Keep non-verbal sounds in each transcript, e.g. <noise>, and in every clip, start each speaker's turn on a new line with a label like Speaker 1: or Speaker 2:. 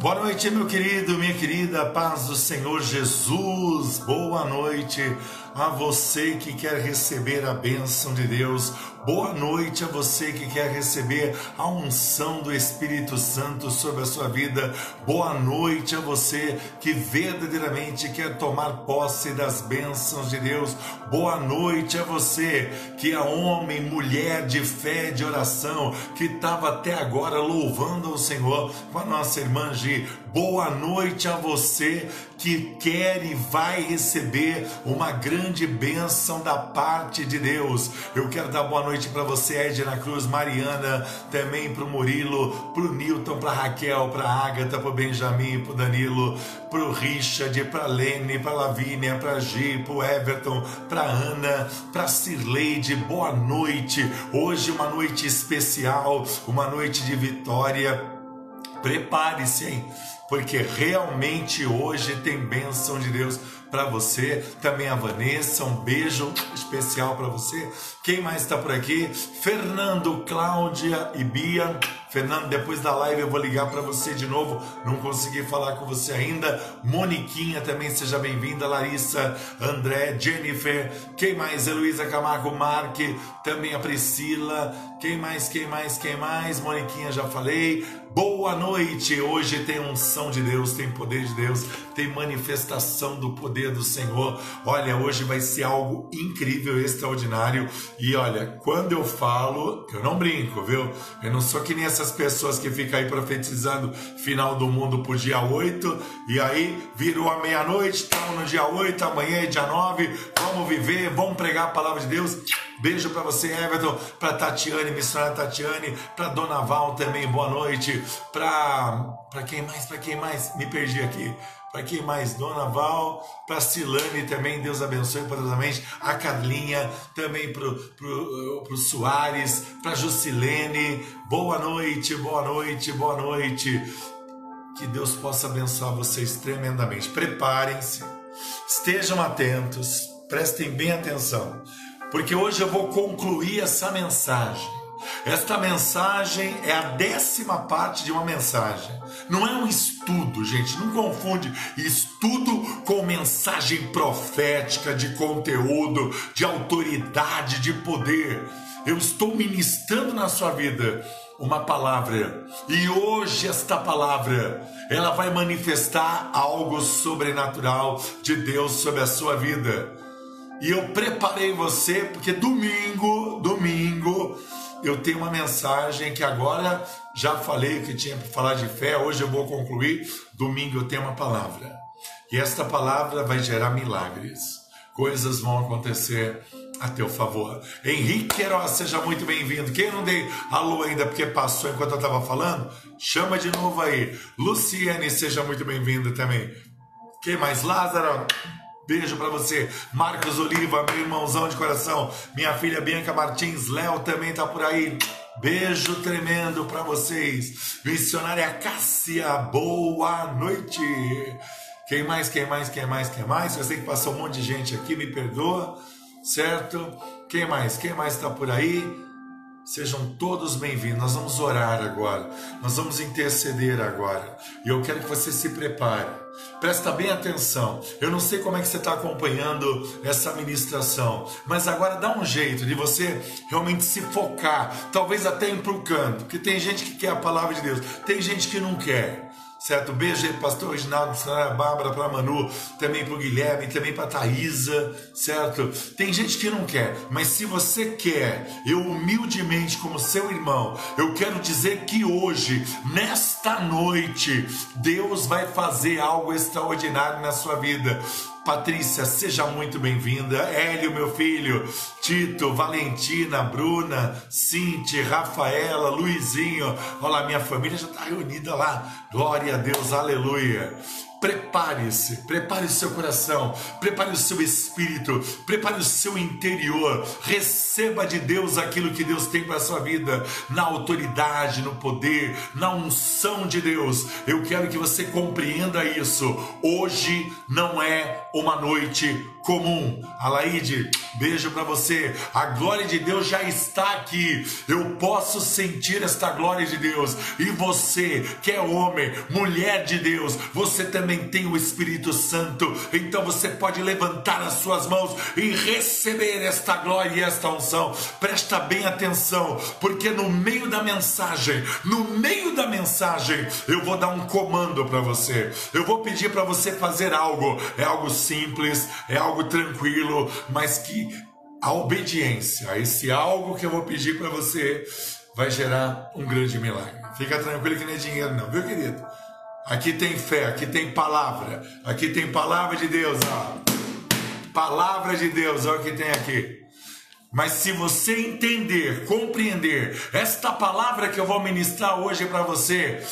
Speaker 1: Boa noite, meu querido, minha querida, paz do Senhor Jesus. Boa noite a você que quer receber a bênção de Deus. Boa noite a você que quer receber a unção do Espírito Santo sobre a sua vida. Boa noite a você que verdadeiramente quer tomar posse das bênçãos de Deus. Boa noite a você que é homem, mulher de fé, de oração, que estava até agora louvando ao Senhor com a nossa irmã Gi. Boa noite a você que quer e vai receber uma grande bênção da parte de Deus. Eu quero dar boa noite para você, Edna Cruz, Mariana, também para o Murilo, para o Newton, para Raquel, para Agatha, para o Benjamin, para o Danilo, para o Richard, para Lene, para Lavínia, para Gi, para o Everton, para Ana, para a Cirleide. Boa noite. Hoje uma noite especial, uma noite de vitória. Prepare-se, hein? Porque realmente hoje tem bênção de Deus para você. Também a Vanessa, um beijo especial para você. Quem mais está por aqui? Fernando, Cláudia e Bia. Fernando, depois da live eu vou ligar para você de novo. Não consegui falar com você ainda. Moniquinha também, seja bem-vinda. Larissa, André, Jennifer. Quem mais? Heloísa Camargo, Mark. Também a Priscila. Quem mais? Quem mais? Quem mais? Moniquinha, já falei. Boa noite! Hoje tem unção de Deus, tem poder de Deus, tem manifestação do poder do Senhor. Olha, hoje vai ser algo incrível, extraordinário. E olha, quando eu falo, eu não brinco, viu? Eu não sou que nem essas pessoas que ficam aí profetizando final do mundo pro dia 8, e aí virou a meia-noite, estamos no dia 8, amanhã é dia 9, vamos viver, vamos pregar a palavra de Deus. Beijo para você, Everton, para Tatiane, missionária Tatiane, para Dona Val também, boa noite. Para para quem mais? Para quem mais? Me perdi aqui. Para quem mais? Dona Val, para Silane também, Deus abençoe poderosamente. A Carlinha, também para pro Soares, para Jusilene. Boa noite, boa noite, boa noite. Que Deus possa abençoar vocês tremendamente. Preparem-se, estejam atentos, prestem bem atenção porque hoje eu vou concluir essa mensagem. Esta mensagem é a décima parte de uma mensagem. Não é um estudo, gente. Não confunde estudo com mensagem profética, de conteúdo, de autoridade, de poder. Eu estou ministrando na sua vida uma palavra. E hoje esta palavra, ela vai manifestar algo sobrenatural de Deus sobre a sua vida. E eu preparei você porque domingo, domingo, eu tenho uma mensagem que agora já falei que tinha para falar de fé, hoje eu vou concluir. Domingo eu tenho uma palavra. E esta palavra vai gerar milagres. Coisas vão acontecer a teu favor. Henrique Queiroz, seja muito bem-vindo. Quem não dei alô ainda porque passou enquanto eu estava falando, chama de novo aí. Luciane, seja muito bem-vinda também. Quem mais? Lázaro, Beijo para você, Marcos Oliva, meu irmãozão de coração. Minha filha Bianca Martins, Léo também tá por aí. Beijo tremendo para vocês. Missionária Cássia, boa noite. Quem mais, quem mais, quem mais, quem mais? Eu sei que passou um monte de gente aqui, me perdoa, certo? Quem mais, quem mais está por aí? Sejam todos bem-vindos. Nós vamos orar agora. Nós vamos interceder agora. E eu quero que você se prepare. Presta bem atenção. Eu não sei como é que você está acompanhando essa ministração, mas agora dá um jeito de você realmente se focar, talvez até ir para o canto, porque tem gente que quer a palavra de Deus, tem gente que não quer certo? Beijo aí, pastor Reginaldo, para a Bárbara, para a Manu, também para o Guilherme, também para a Thaisa, certo? Tem gente que não quer, mas se você quer, eu humildemente, como seu irmão, eu quero dizer que hoje, nesta noite, Deus vai fazer algo extraordinário na sua vida. Patrícia, seja muito bem-vinda. Hélio, meu filho. Tito, Valentina, Bruna, Cinti, Rafaela, Luizinho. Olha lá, minha família já está reunida lá. Glória a Deus, aleluia. Prepare-se, prepare o seu coração, prepare o seu espírito, prepare o seu interior. Receba de Deus aquilo que Deus tem para a sua vida, na autoridade, no poder, na unção de Deus. Eu quero que você compreenda isso. Hoje não é uma noite comum. Alaide, beijo para você. A glória de Deus já está aqui. Eu posso sentir esta glória de Deus. E você, que é homem, mulher de Deus, você também tem o Espírito Santo. Então você pode levantar as suas mãos e receber esta glória e esta unção. Presta bem atenção, porque no meio da mensagem, no meio da mensagem, eu vou dar um comando para você. Eu vou pedir para você fazer algo. É algo simples, é algo algo tranquilo, mas que a obediência, esse algo que eu vou pedir para você, vai gerar um grande milagre. Fica tranquilo que não é dinheiro, não, viu, querido? Aqui tem fé, aqui tem palavra, aqui tem palavra de Deus, ó. Palavra de Deus, olha o que tem aqui. Mas se você entender, compreender esta palavra que eu vou ministrar hoje para você,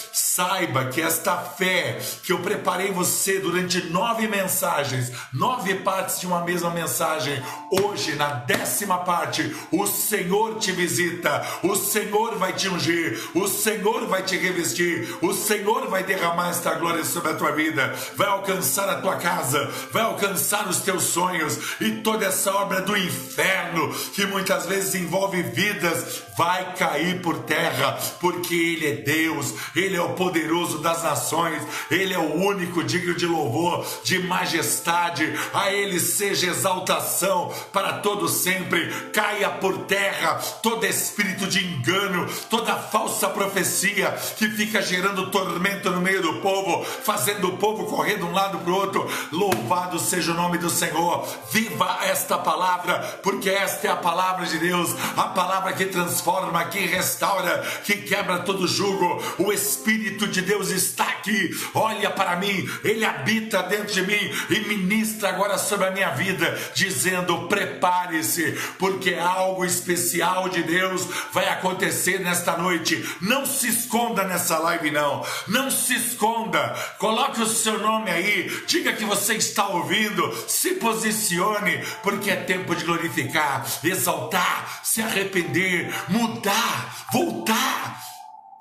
Speaker 1: saiba que esta fé que eu preparei você durante nove mensagens, nove partes de uma mesma mensagem, hoje na décima parte, o Senhor te visita, o Senhor vai te ungir, o Senhor vai te revestir, o Senhor vai derramar esta glória sobre a tua vida, vai alcançar a tua casa, vai alcançar os teus sonhos e toda essa obra do inferno que muitas vezes envolve vidas, vai cair por terra, porque Ele é Deus, Ele é o poderoso das nações, Ele é o único digno de louvor, de majestade, a Ele seja exaltação para todo sempre, caia por terra todo espírito de engano, toda falsa profecia que fica gerando tormento no meio do povo, fazendo o povo correr de um lado para o outro. Louvado seja o nome do Senhor, viva esta palavra, porque esta é a palavra de Deus, a palavra que transforma, que restaura, que quebra todo jugo. O Espírito de Deus está aqui, olha para mim, ele habita dentro de mim e ministra agora sobre a minha vida, dizendo: prepare-se, porque algo especial de Deus vai acontecer nesta noite. Não se esconda nessa live, não, não se esconda, coloque o seu nome aí, diga que você está ouvindo, se posicione, porque é tempo de glorificar, exaltar, se arrepender, mudar, voltar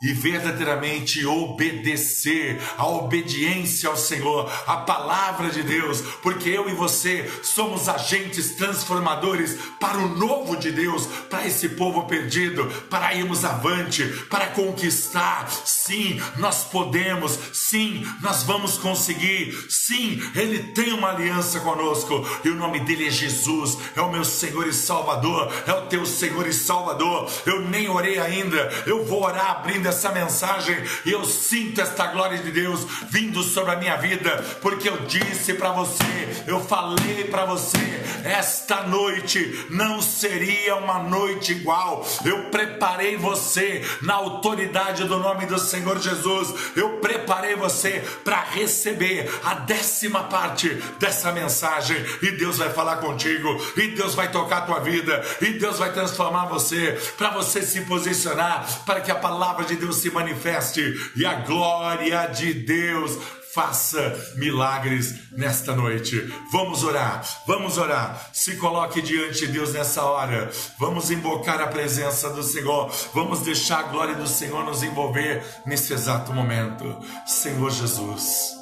Speaker 1: e verdadeiramente obedecer, a obediência ao Senhor, a palavra de Deus, porque eu e você somos agentes transformadores para o novo de Deus, para esse povo perdido, para irmos avante, para conquistar. Sim, nós podemos, sim, nós vamos conseguir, sim, Ele tem uma aliança conosco e o nome dele é Jesus, é o meu Senhor e Salvador, é o teu Senhor e Salvador. Eu nem orei ainda, eu vou orar abrindo essa mensagem e eu sinto esta glória de Deus vindo sobre a minha vida, porque eu disse para você, eu falei para você, esta noite não seria uma noite igual. Eu preparei você na autoridade do nome do Senhor Jesus. Eu preparei você para receber a décima parte dessa mensagem e Deus vai falar contigo e Deus vai tocar a tua vida e Deus vai transformar você para você se posicionar para que a palavra de Deus se manifeste e a glória de Deus faça milagres nesta noite. Vamos orar, vamos orar. Se coloque diante de Deus nessa hora. Vamos invocar a presença do Senhor. Vamos deixar a glória do Senhor nos envolver nesse exato momento. Senhor Jesus,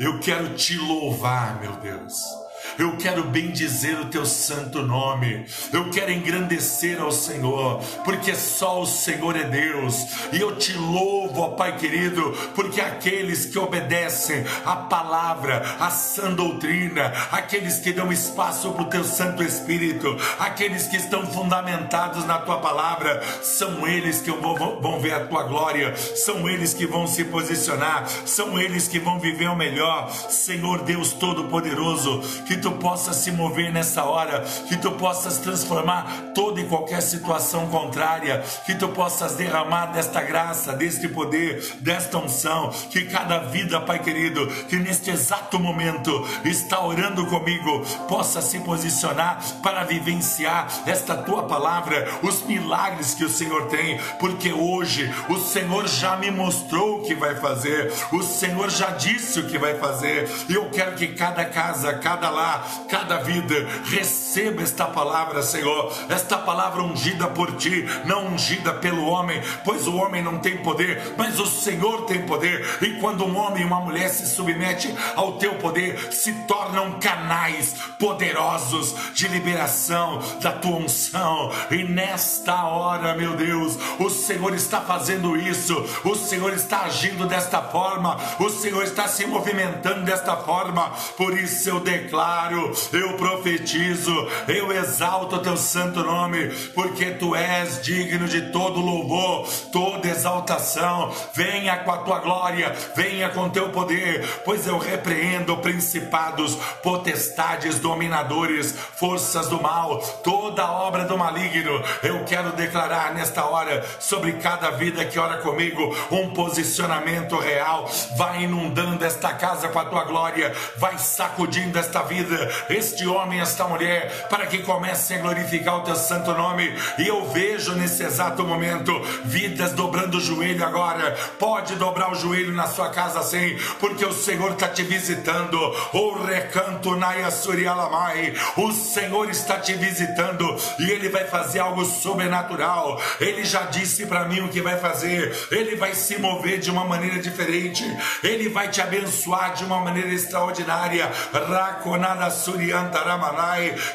Speaker 1: eu quero te louvar, meu Deus. Eu quero bendizer o teu santo nome. Eu quero engrandecer ao Senhor, porque só o Senhor é Deus. E eu te louvo, ó Pai querido, porque aqueles que obedecem a palavra, a sã doutrina, aqueles que dão espaço para o teu Santo Espírito, aqueles que estão fundamentados na tua palavra, são eles que vão ver a tua glória, são eles que vão se posicionar, são eles que vão viver o melhor. Senhor Deus Todo-Poderoso, que tu possas se mover nessa hora, que tu possas transformar toda e qualquer situação contrária, que tu possas derramar desta graça, deste poder, desta unção, que cada vida, Pai querido, que neste exato momento está orando comigo, possa se posicionar para vivenciar esta tua palavra, os milagres que o Senhor tem, porque hoje o Senhor já me mostrou o que vai fazer, o Senhor já disse o que vai fazer, e eu quero que cada casa, cada lar, abençoar cada vida. Receba esta palavra, Senhor, esta palavra ungida por ti, não ungida pelo homem, pois o homem não tem poder, mas o Senhor tem poder. E quando um homem e uma mulher se submete ao teu poder, se tornam canais poderosos de liberação da tua unção. E nesta hora, meu Deus, o Senhor está fazendo isso, o Senhor está agindo desta forma, o Senhor está se movimentando desta forma. Por isso eu declaro, eu profetizo, eu exalto o teu santo nome, porque tu és digno de todo louvor, toda exaltação. Venha com a tua glória, venha com teu poder, pois eu repreendo principados, potestades, dominadores, forças do mal, toda obra do maligno. Eu quero declarar nesta hora sobre cada vida que ora comigo um posicionamento real. Vai inundando esta casa com a tua glória, vai sacudindo esta vida, este homem, esta mulher, para que comecem a glorificar o teu santo nome. E eu vejo nesse exato momento vidas dobrando o joelho agora. Pode dobrar o joelho na sua casa sim, porque o Senhor está te visitando. O recanto Naya Surialamai. O Senhor está te visitando e Ele vai fazer algo sobrenatural. Ele já disse para mim o que vai fazer. Ele vai se mover de uma maneira diferente. Ele vai te abençoar de uma maneira extraordinária. Suriantaramanai.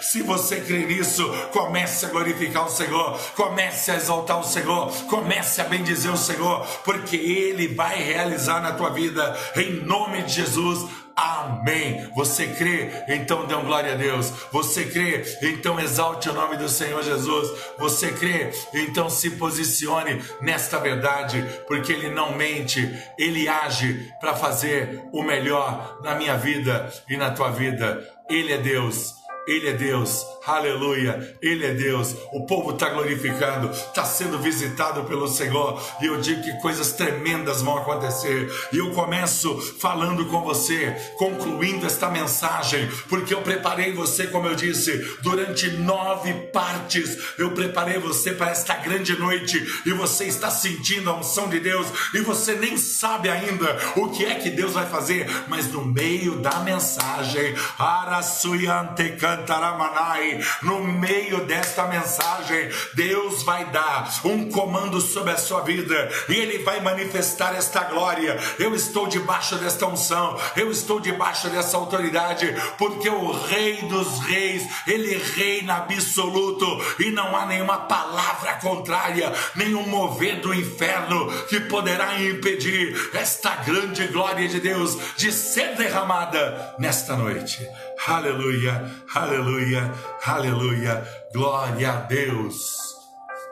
Speaker 1: Se você crê nisso, comece a glorificar o Senhor. Comece a exaltar o Senhor. Comece a bendizer o Senhor, porque Ele vai realizar na tua vida. Em nome de Jesus. Amém. Você crê? Então dê glória a Deus. Você crê? Então exalte o nome do Senhor Jesus. Você crê? Então se posicione nesta verdade, porque Ele não mente, Ele age para fazer o melhor na minha vida e na tua vida. Ele é Deus. Ele é Deus, aleluia, Ele é Deus. O povo está glorificando, está sendo visitado pelo Senhor, e eu digo que coisas tremendas vão acontecer. E eu começo falando com você, concluindo esta mensagem, porque eu preparei você, como eu disse, durante nove partes. Eu preparei você para esta grande noite, e você está sentindo a unção de Deus, e você nem sabe ainda o que é que Deus vai fazer, mas no meio da mensagem, Arasuyante Cantaramanai, no meio desta mensagem, Deus vai dar um comando sobre a sua vida e Ele vai manifestar esta glória. Eu estou debaixo desta unção, eu estou debaixo dessa autoridade, porque o Rei dos Reis, Ele reina absoluto e não há nenhuma palavra contrária, nenhum mover do inferno que poderá impedir esta grande glória de Deus de ser derramada nesta noite. Aleluia, aleluia, aleluia. Glória a Deus.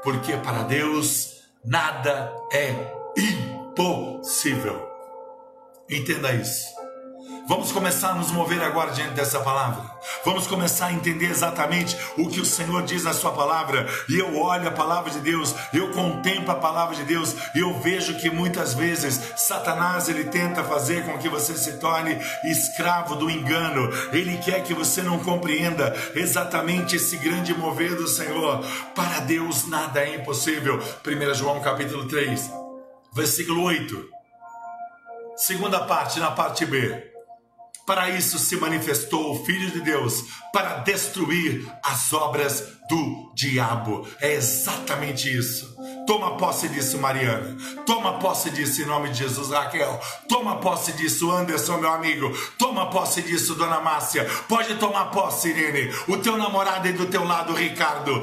Speaker 1: Porque para Deus nada é impossível. Entenda isso. Vamos começar a nos mover agora diante dessa palavra. Vamos começar a entender exatamente o que o Senhor diz na Sua palavra. E eu olho a palavra de Deus, eu contemplo a palavra de Deus e eu vejo que muitas vezes Satanás ele tenta fazer com que você se torne escravo do engano. Ele quer que você não compreenda exatamente esse grande mover do Senhor. Para Deus nada é impossível. 1 João capítulo 3, versículo 8. Segunda parte, na parte B. Para isso se manifestou o Filho de Deus, para destruir as obras do diabo. É exatamente isso. Toma posse disso, Mariana. Toma posse disso em nome de Jesus, Raquel. Toma posse disso, Anderson, meu amigo. Toma posse disso, Dona Márcia. Pode tomar posse, Irene. O teu namorado aí do teu lado, Ricardo.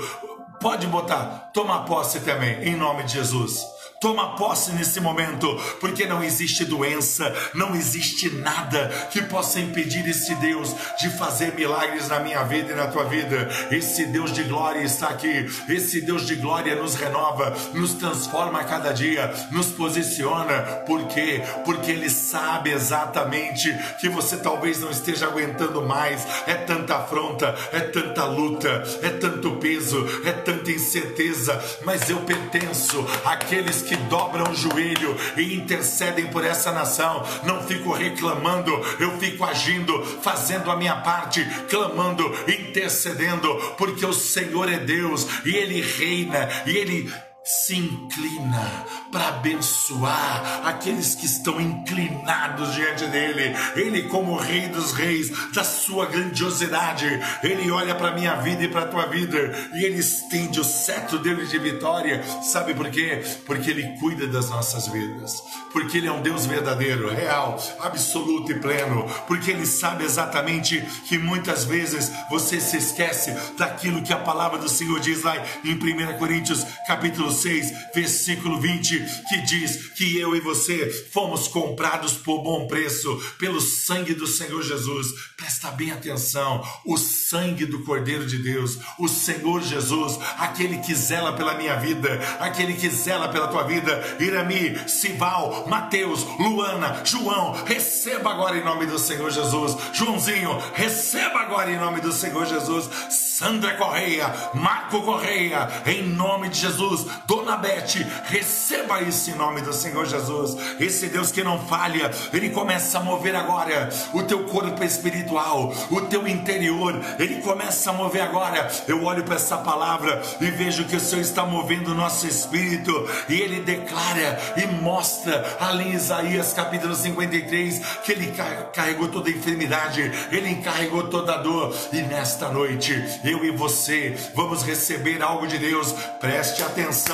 Speaker 1: Pode botar. Toma posse também, em nome de Jesus. Toma posse nesse momento, porque não existe doença, não existe nada que possa impedir esse Deus de fazer milagres na minha vida e na tua vida. Esse Deus de glória está aqui. Esse Deus de glória nos renova, nos transforma a cada dia, nos posiciona. Por quê? Porque Ele sabe exatamente que você talvez não esteja aguentando mais. É tanta afronta, é tanta luta, é tanto peso, é tanta incerteza. Mas eu pertenço àqueles que que dobram o joelho e intercedem por essa nação. Não fico reclamando, eu fico agindo, fazendo a minha parte, clamando, intercedendo, porque o Senhor é Deus e Ele reina e Ele se inclina para abençoar aqueles que estão inclinados diante dele. Ele, como Rei dos Reis, da sua grandiosidade, ele olha para minha vida e para tua vida e ele estende o cetro dele de vitória. Sabe por quê? Porque ele cuida das nossas vidas. Porque ele é um Deus verdadeiro, real, absoluto e pleno. Porque ele sabe exatamente que muitas vezes você se esquece daquilo que a palavra do Senhor diz lá em 1 Coríntios, capítulo 6, versículo 20, que diz que eu e você fomos comprados por bom preço pelo sangue do Senhor Jesus. Presta bem atenção: o sangue do Cordeiro de Deus, o Senhor Jesus, aquele que zela pela minha vida, aquele que zela pela tua vida. Irami, Sival, Mateus, Luana, João, receba agora em nome do Senhor Jesus. Joãozinho, receba agora em nome do Senhor Jesus. Sandra Correia, Marco Correia, em nome de Jesus. Dona Bete, receba isso em nome do Senhor Jesus. Esse Deus que não falha, ele começa a mover agora o teu corpo espiritual, o teu interior, ele começa a mover agora. Eu olho para essa palavra e vejo que o Senhor está movendo o nosso espírito e ele declara e mostra ali em Isaías capítulo 53 que ele carregou toda a enfermidade, ele encarregou toda a dor e nesta noite eu e você vamos receber algo de Deus. Preste atenção,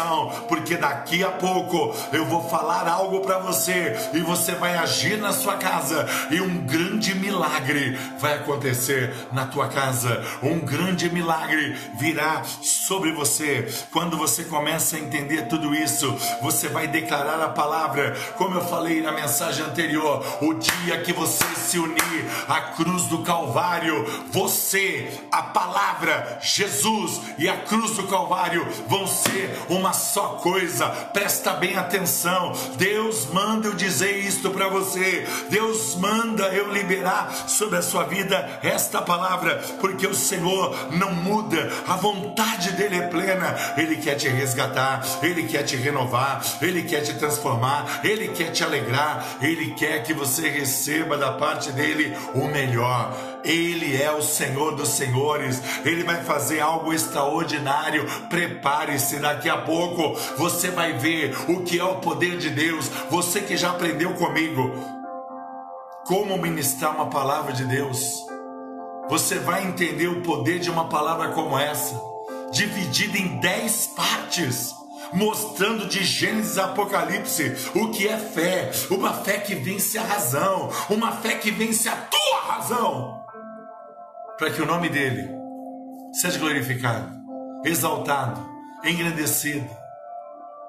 Speaker 1: porque daqui a pouco eu vou falar algo para você e você vai agir na sua casa e um grande milagre vai acontecer na tua casa. Um grande milagre virá sobre você. Quando você começa a entender tudo isso, você vai declarar a palavra, como eu falei na mensagem anterior, o dia que você se unir à cruz do Calvário, você, a palavra, Jesus e a cruz do Calvário vão ser uma só coisa. Presta bem atenção. Deus manda eu dizer isto para você. Deus manda eu liberar sobre a sua vida esta palavra, porque o Senhor não muda. A vontade dele é plena. Ele quer te resgatar, ele quer te renovar, ele quer te transformar, ele quer te alegrar, ele quer que você receba da parte dele o melhor. Ele é o Senhor dos Senhores, Ele vai fazer algo extraordinário. Prepare-se, daqui a pouco você vai ver o que é o poder de Deus. Você que já aprendeu comigo como ministrar uma palavra de Deus, você vai entender o poder de uma palavra como essa, dividida em dez partes mostrando de Gênesis a Apocalipse o que é fé, uma fé que vence a razão, uma fé que vence a tua razão para que o nome dele seja glorificado, exaltado, engrandecido,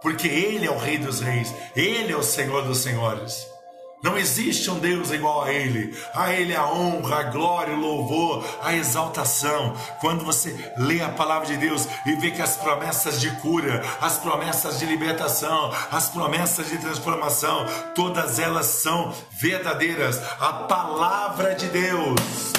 Speaker 1: porque ele é o Rei dos Reis, ele é o Senhor dos Senhores. Não existe um Deus igual a Ele. A Ele a honra, a glória, o louvor, a exaltação. Quando você lê a palavra de Deus e vê que as promessas de cura, as promessas de libertação, as promessas de transformação, todas elas são verdadeiras. A palavra de Deus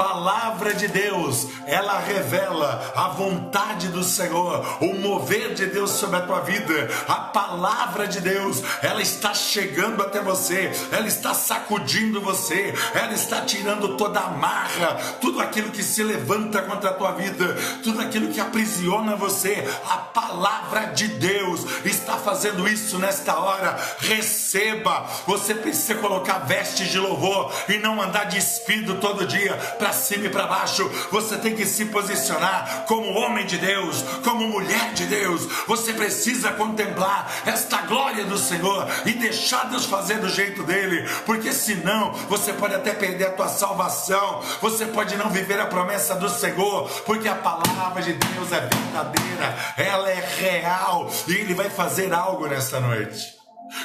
Speaker 1: palavra de Deus, ela revela a vontade do Senhor, o mover de Deus sobre a tua vida. A palavra de Deus, ela está chegando até você, ela está sacudindo você, ela está tirando toda a marra, tudo aquilo que se levanta contra a tua vida, tudo aquilo que aprisiona você. A palavra de Deus está fazendo isso nesta hora. Receba. Você precisa colocar vestes de louvor e não andar despido todo dia para para cima e para baixo. Você tem que se posicionar como homem de Deus, como mulher de Deus. Você precisa contemplar esta glória do Senhor e deixar Deus fazer do jeito dele, porque senão você pode até perder a tua salvação. Você pode não viver a promessa do Senhor, porque a palavra de Deus é verdadeira, ela é real e ele vai fazer algo nesta noite.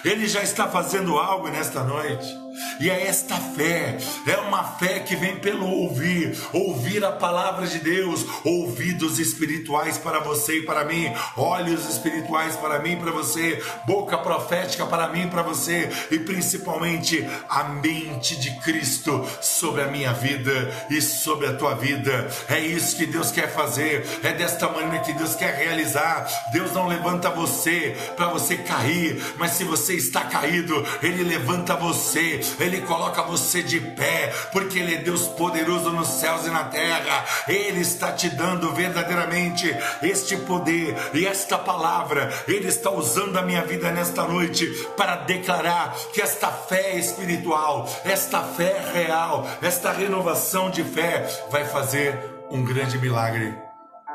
Speaker 1: Ele já está fazendo algo nesta noite. E é esta fé, é uma fé que vem pelo ouvir, ouvir a palavra de Deus, ouvidos espirituais para você e para mim, olhos espirituais para mim e para você, boca profética para mim e para você, e principalmente a mente de Cristo sobre a minha vida e sobre a tua vida. É isso que Deus quer fazer, é desta maneira que Deus quer realizar. Deus não levanta você para você cair, mas se você está caído, Ele levanta você Ele coloca você de pé, porque Ele é Deus poderoso nos céus e na terra. Ele está te dando verdadeiramente este poder e esta palavra. Ele está usando a minha vida nesta noite para declarar que esta fé espiritual, esta fé real, esta renovação de fé vai fazer um grande milagre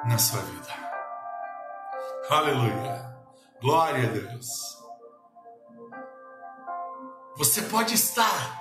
Speaker 1: na sua vida. Aleluia. Glória a Deus. Você pode estar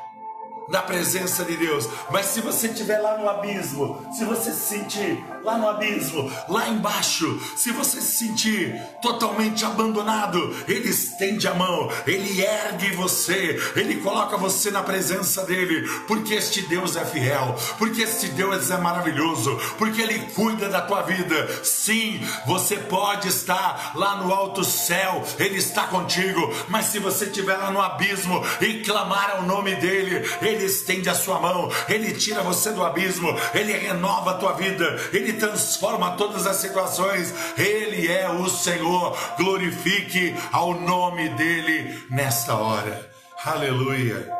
Speaker 1: na presença de Deus. Mas se você estiver lá no abismo, se você se sentir lá no abismo, lá embaixo, se você se sentir totalmente abandonado, Ele estende a mão, Ele ergue você, Ele coloca você na presença dEle, porque este Deus é fiel, porque este Deus é maravilhoso, porque Ele cuida da tua vida. Sim, você pode estar lá no alto céu, Ele está contigo, mas se você estiver lá no abismo e clamar ao nome dEle, Ele estende a sua mão, Ele tira você do abismo, Ele renova a tua vida, Ele transforma todas as situações, Ele é o Senhor. Glorifique ao nome dEle nesta hora. Aleluia.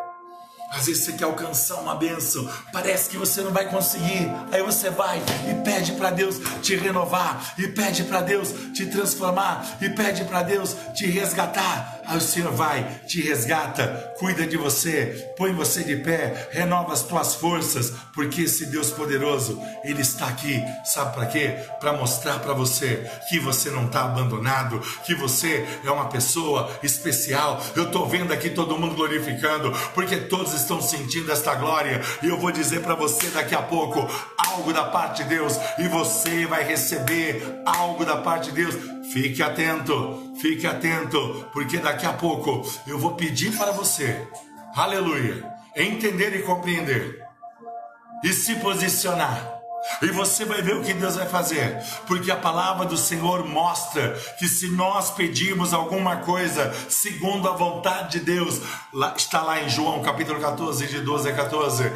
Speaker 1: Às vezes você quer alcançar uma bênção, parece que você não vai conseguir. Aí você vai e pede para Deus te renovar, e pede para Deus te transformar, e pede para Deus te resgatar. Aí o Senhor vai, te resgata, cuida de você, põe você de pé, renova as tuas forças, porque esse Deus poderoso, Ele está aqui, sabe para quê? Para mostrar para você que você não está abandonado, que você é uma pessoa especial. Eu estou vendo aqui todo mundo glorificando, porque todos estão sentindo esta glória, e eu vou dizer para você daqui a pouco algo da parte de Deus, e você vai receber algo da parte de Deus. Fique atento, fique atento, porque daqui a pouco eu vou pedir para você, aleluia, entender e compreender e se posicionar e você vai ver o que Deus vai fazer, porque a palavra do Senhor mostra que se nós pedirmos alguma coisa segundo a vontade de Deus, lá, está lá em João capítulo 14, de 12 a 14,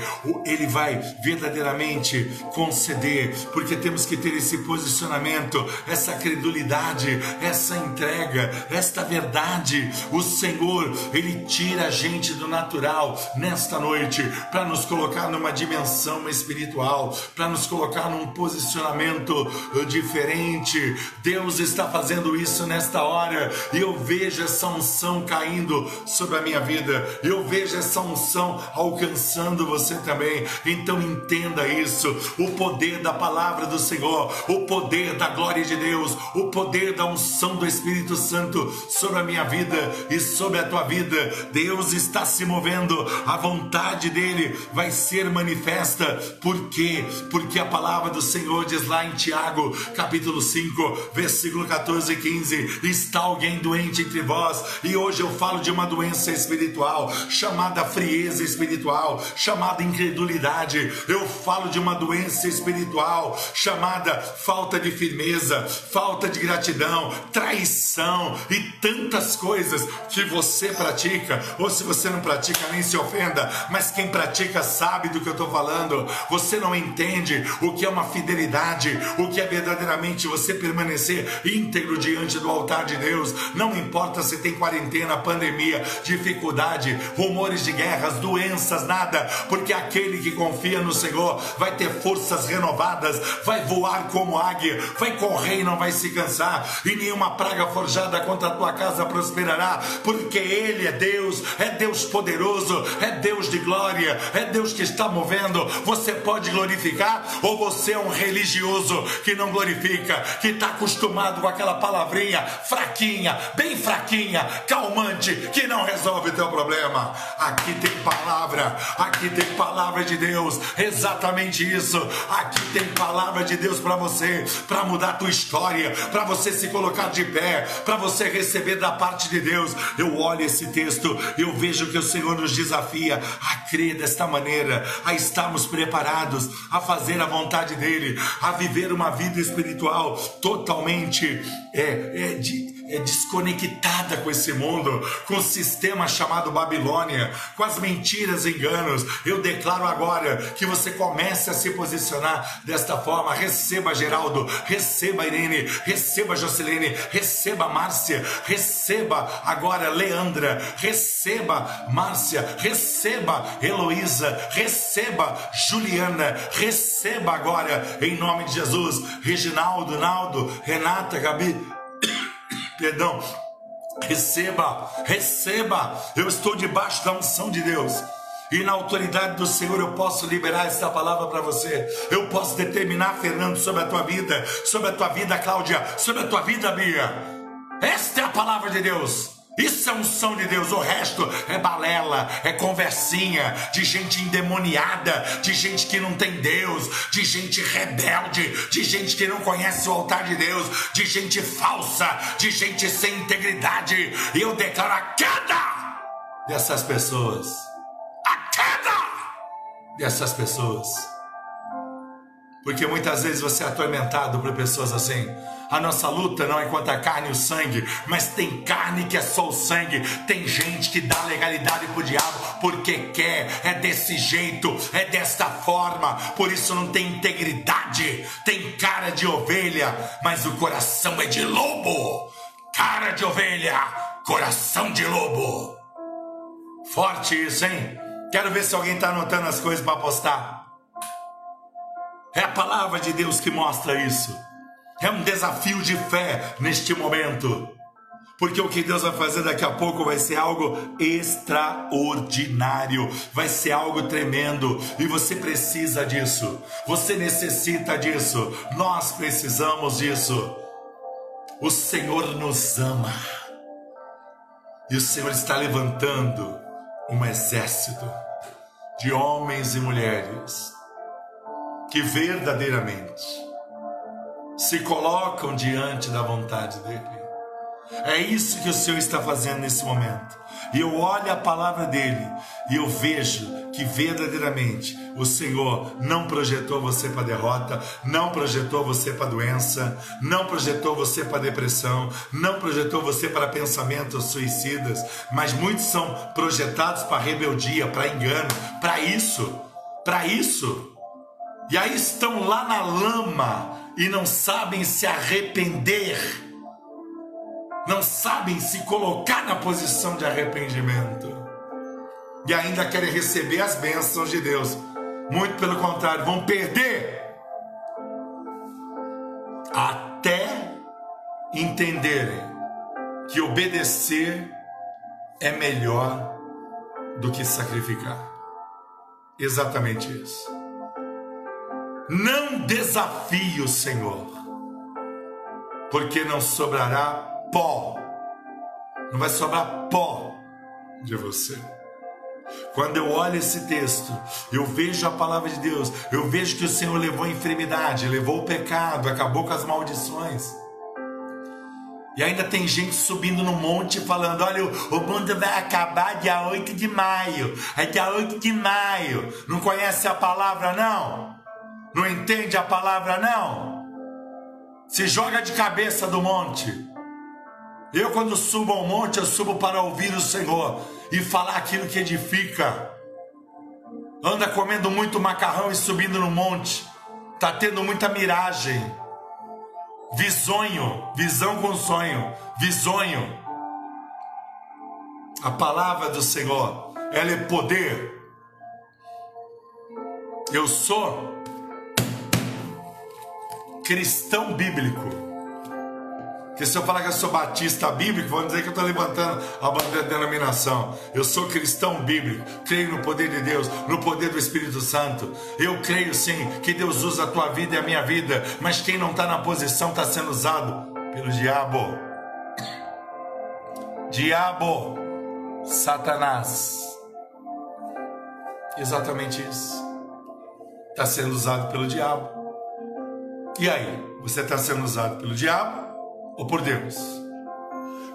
Speaker 1: ele vai verdadeiramente conceder, porque temos que ter esse posicionamento, essa credulidade, essa entrega, esta verdade. O Senhor, ele tira a gente do natural nesta noite para nos colocar numa dimensão espiritual, para nos colocar num posicionamento eh, diferente. Deus está fazendo isso nesta hora e eu vejo essa unção caindo sobre a minha vida. Eu vejo essa unção alcançando você também. Então entenda isso: o poder da palavra do Senhor, o poder da glória de Deus, o poder da unção do Espírito Santo sobre a minha vida e sobre a tua vida. Deus está se movendo, a vontade dele vai ser manifesta. Por quê? Porque a palavra do Senhor diz lá em Tiago, capítulo 5, versículo 14 e 15: Está alguém doente entre vós, e hoje eu falo de uma doença espiritual, chamada frieza espiritual, chamada incredulidade. Eu falo de uma doença espiritual chamada falta de firmeza, falta de gratidão, traição e tantas coisas que você pratica, ou se você não pratica, nem se ofenda, mas quem pratica sabe do que eu estou falando. Você não entende o que é uma fidelidade, o que é verdadeiramente você permanecer íntegro diante do altar de Deus. Não importa se tem quarentena, pandemia, dificuldade, rumores de guerras, doenças, nada, porque aquele que confia no Senhor vai ter forças renovadas, vai voar como águia, vai correr e não vai se cansar, e nenhuma praga forjada contra a tua casa prosperará, porque Ele é Deus, é Deus poderoso, é Deus de glória, é Deus que está movendo. Você pode glorificar ou você é um religioso que não glorifica, que está acostumado com aquela palavrinha fraquinha, bem fraquinha, calmante, que não resolve o teu problema. Aqui tem palavra, aqui tem palavra de Deus, exatamente isso. Aqui tem palavra de Deus para você, para mudar a tua história, para você se colocar de pé, para você receber da parte de Deus. Eu olho esse texto, eu vejo que o Senhor nos desafia a crer desta maneira, a estarmos preparados a fazer a vontade dele, a viver uma vida espiritual totalmente é, é, de, desconectada com esse mundo, com o sistema chamado Babilônia, com as mentiras e enganos. Eu declaro agora que você comece a se posicionar desta forma. Receba Geraldo, receba Irene, receba Jocelene, receba Márcia, receba agora Leandra, receba Márcia, receba Heloísa, receba Juliana, receba agora em nome de Jesus, Reginaldo, Naldo, Renata, Gabi, perdão, receba, receba, eu estou debaixo da unção de Deus. E na autoridade do Senhor eu posso liberar essa palavra para você. Eu posso determinar, Fernando, sobre a tua vida, sobre a tua vida, Cláudia, sobre a tua vida, Bia. Esta é a palavra de Deus. Isso é unção de Deus, o resto é balela, é conversinha de gente endemoniada, de gente que não tem Deus, de gente rebelde, de gente que não conhece o altar de Deus, de gente falsa, de gente sem integridade. E eu declaro a queda dessas pessoas. A queda dessas pessoas. Porque muitas vezes você é atormentado por pessoas assim. A nossa luta não é contra a carne e o sangue, mas tem carne que é só o sangue. Tem gente que dá legalidade pro diabo porque quer, é desse jeito, é desta forma. Por isso não tem integridade. Tem cara de ovelha, mas o coração é de lobo. Cara de ovelha, coração de lobo. Forte isso, hein? Quero ver se alguém está anotando as coisas para postar. É a palavra de Deus que mostra isso. É um desafio de fé neste momento. Porque o que Deus vai fazer daqui a pouco vai ser algo extraordinário, vai ser algo tremendo e você precisa disso. Você necessita disso. Nós precisamos disso. O Senhor nos ama. E o Senhor está levantando um exército de homens e mulheres que verdadeiramente se colocam diante da vontade dele. É isso que o Senhor está fazendo nesse momento. E eu olho a palavra dele e eu vejo que verdadeiramente o Senhor não projetou você para derrota, não projetou você para doença, não projetou você para depressão, não projetou você para pensamentos suicidas, mas muitos são projetados para rebeldia, para engano, para isso, para isso. E aí estão lá na lama e não sabem se arrepender, não sabem se colocar na posição de arrependimento e ainda querem receber as bênçãos de Deus. Muito pelo contrário, vão perder até entenderem que obedecer é melhor do que sacrificar. Exatamente isso. Não desafie o Senhor, porque não sobrará pó, não vai sobrar pó de você. Quando eu olho esse texto, eu vejo a palavra de Deus, eu vejo que o Senhor levou a enfermidade, levou o pecado, acabou com as maldições. E ainda tem gente subindo no monte falando: olha, o mundo vai acabar dia 8 de maio. É dia 8 de maio. Não conhece a palavra, não? Não entende a palavra, não? Se joga de cabeça do monte. Eu, quando subo ao monte, eu subo para ouvir o Senhor e falar aquilo que edifica. Anda comendo muito macarrão e subindo no monte. Tá tendo muita miragem. Visonho, visão com sonho, visonho. A palavra do Senhor, ela é poder. Eu sou cristão bíblico. Porque se eu falar que eu sou batista bíblico, vão dizer que eu estou levantando a bandeira da denominação. Eu sou cristão bíblico, creio no poder de Deus, no poder do Espírito Santo. Eu creio sim que Deus usa a tua vida e a minha vida, mas quem não está na posição está sendo usado pelo diabo. Diabo, Satanás. Exatamente isso. Está sendo usado pelo diabo. E aí, você está sendo usado pelo diabo ou por Deus?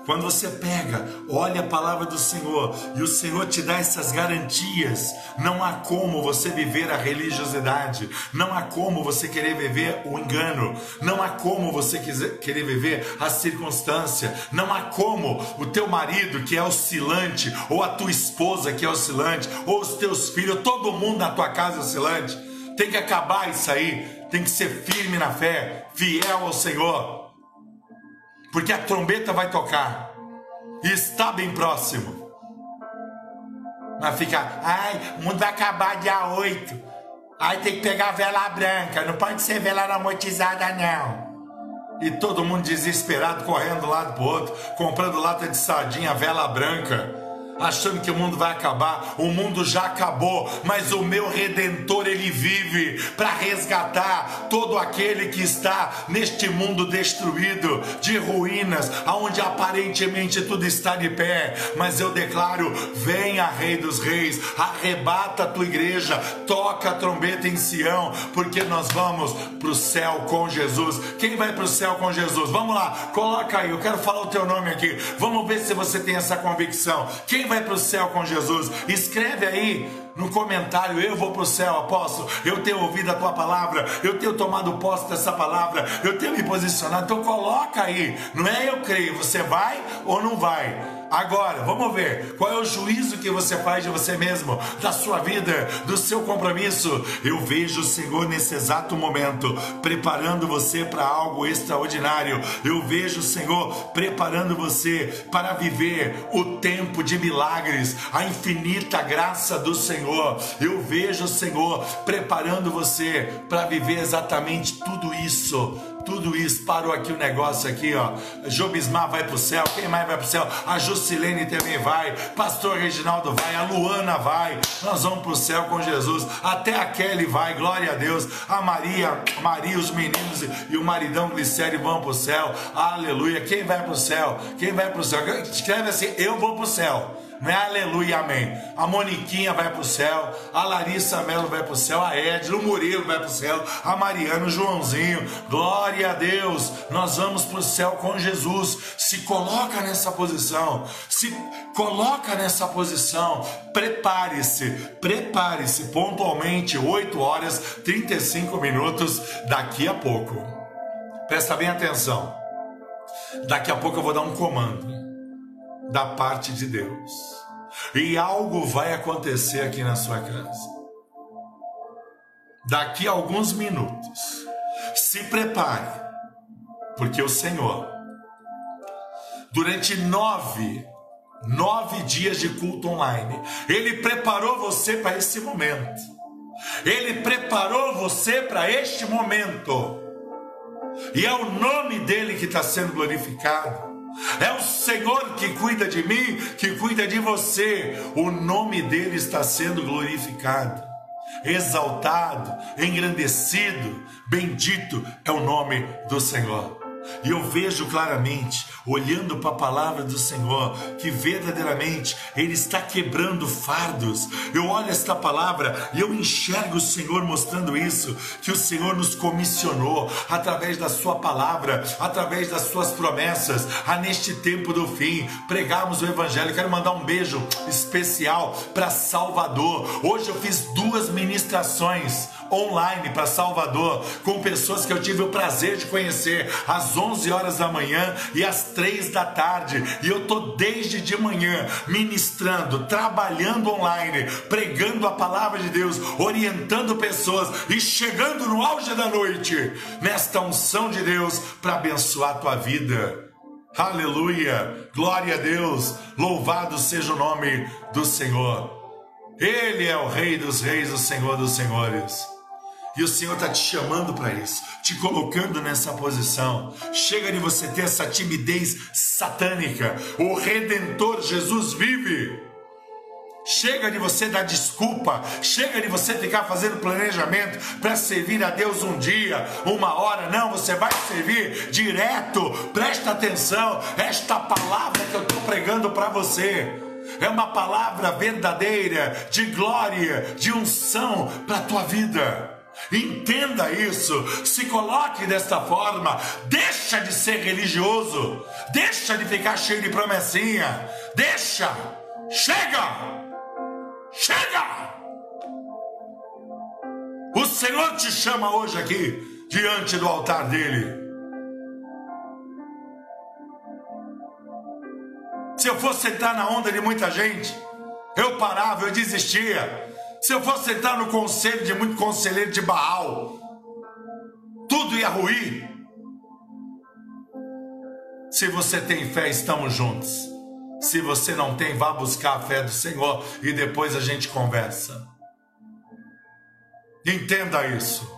Speaker 1: Quando você pega, olha a palavra do Senhor e o Senhor te dá essas garantias, não há como você viver a religiosidade, não há como você querer viver o engano, não há como você querer viver a circunstância, não há como o teu marido que é oscilante, ou a tua esposa que é oscilante, ou os teus filhos, todo mundo na tua casa é oscilante. Tem que acabar isso aí, tem que ser firme na fé, fiel ao Senhor porque a trombeta vai tocar e está bem próximo. Mas fica, ai, o mundo vai acabar dia 8. Aí tem que pegar vela branca, não pode ser vela amortizada, não. E todo mundo desesperado, correndo de um lado pro outro, comprando lata de sardinha, vela branca achando que o mundo vai acabar. O mundo já acabou, mas o meu redentor ele vive para resgatar todo aquele que está neste mundo destruído, de ruínas, aonde aparentemente tudo está de pé. Mas eu declaro: venha, Rei dos Reis, arrebata a tua igreja, toca a trombeta em Sião, porque nós vamos para o céu com Jesus. Quem vai para o céu com Jesus? Vamos lá, coloca aí, eu quero falar o teu nome aqui. Vamos ver se você tem essa convicção. Quem vai para o céu com Jesus? Escreve aí no comentário: Eu vou para o céu, apóstolo. Eu tenho ouvido a tua palavra, eu tenho tomado posse dessa palavra, eu tenho me posicionado. Então coloca aí, não é eu creio, você vai ou não vai? Agora, vamos ver qual é o juízo que você faz de você mesmo, da sua vida, do seu compromisso. Eu vejo o Senhor nesse exato momento preparando você para algo extraordinário. Eu vejo o Senhor preparando você para viver o tempo de milagres, a infinita graça do Senhor. Eu vejo o Senhor preparando você para viver exatamente tudo isso tudo isso, parou aqui o negócio aqui, ó. Jobismar vai pro céu, quem mais vai pro céu? A Juscelene também vai, Pastor Reginaldo vai, a Luana vai. Nós vamos pro céu com Jesus. Até a Kelly vai, glória a Deus. A Maria, Maria, os meninos e o maridão Glicério vão pro céu. Aleluia. Quem vai pro céu? Quem vai pro céu? Escreve assim: Eu vou pro céu. Não aleluia, amém. A Moniquinha vai para o céu, a Larissa Melo vai para o céu, a Edna, o Murilo vai para o céu, a Mariana, o Joãozinho. Glória a Deus, nós vamos para o céu com Jesus. Se coloca nessa posição, se coloca nessa posição. Prepare-se, prepare-se pontualmente, 8 horas 35 minutos daqui a pouco. Presta bem atenção. Daqui a pouco eu vou dar um comando da parte de Deus. E algo vai acontecer aqui na sua casa. Daqui a alguns minutos, se prepare, porque o Senhor, durante nove, nove dias de culto online, Ele preparou você para esse momento. Ele preparou você para este momento. E é o nome dele que está sendo glorificado. É o Senhor que cuida de mim, que cuida de você. O nome dele está sendo glorificado, exaltado, engrandecido. Bendito é o nome do Senhor. E eu vejo claramente, olhando para a palavra do Senhor, que verdadeiramente Ele está quebrando fardos. Eu olho esta palavra e eu enxergo o Senhor mostrando isso, que o Senhor nos comissionou através da Sua palavra, através das Suas promessas, a neste tempo do fim, pregarmos o Evangelho. Quero mandar um beijo especial para Salvador. Hoje eu fiz duas ministrações online para Salvador, com pessoas que eu tive o prazer de conhecer às 11 horas da manhã e às 3 da tarde. E eu tô desde de manhã ministrando, trabalhando online, pregando a palavra de Deus, orientando pessoas e chegando no auge da noite nesta unção de Deus para abençoar a tua vida. Aleluia! Glória a Deus! Louvado seja o nome do Senhor. Ele é o Rei dos Reis, o Senhor dos Senhores. E o Senhor está te chamando para isso, te colocando nessa posição. Chega de você ter essa timidez satânica. O Redentor Jesus vive. Chega de você dar desculpa, chega de você ficar fazendo planejamento para servir a Deus um dia, uma hora. Não, você vai servir direto. Presta atenção, esta palavra que eu estou pregando para você é uma palavra verdadeira de glória, de unção para a tua vida. Entenda isso, se coloque desta forma, deixa de ser religioso, deixa de ficar cheio de promessinha, deixa, chega, chega. O Senhor te chama hoje aqui, diante do altar dele. Se eu fosse sentar na onda de muita gente, eu parava, eu desistia. Se eu fosse sentar no conselho de muito conselheiro de Baal, tudo ia ruir. Se você tem fé, estamos juntos. Se você não tem, vá buscar a fé do Senhor e depois a gente conversa. Entenda isso.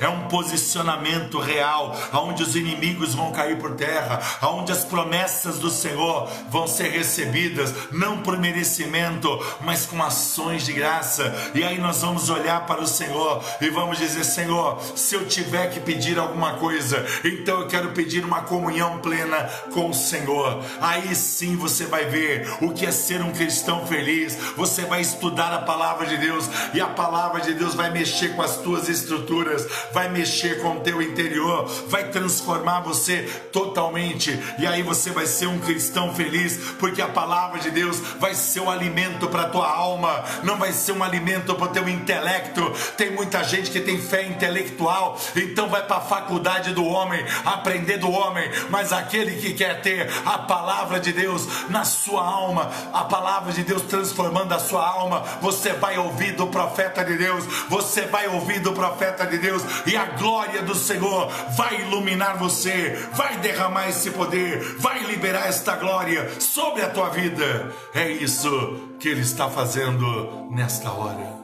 Speaker 1: É um posicionamento real, aonde os inimigos vão cair por terra, aonde as promessas do Senhor vão ser recebidas, não por merecimento, mas com ações de graça. E aí nós vamos olhar para o Senhor e vamos dizer: Senhor, se eu tiver que pedir alguma coisa, então eu quero pedir uma comunhão plena com o Senhor. Aí sim você vai ver o que é ser um cristão feliz. Você vai estudar a palavra de Deus e a palavra de Deus vai mexer com as tuas estruturas vai mexer com o teu interior, vai transformar você totalmente. E aí você vai ser um cristão feliz, porque a palavra de Deus vai ser um alimento para tua alma, não vai ser um alimento para o teu intelecto. Tem muita gente que tem fé intelectual, então vai para a faculdade do homem, aprender do homem, mas aquele que quer ter a palavra de Deus na sua alma, a palavra de Deus transformando a sua alma, você vai ouvir do profeta de Deus, você vai ouvir do profeta de Deus, e a glória do Senhor vai iluminar você, vai derramar esse poder, vai liberar esta glória sobre a tua vida. É isso que Ele está fazendo nesta hora.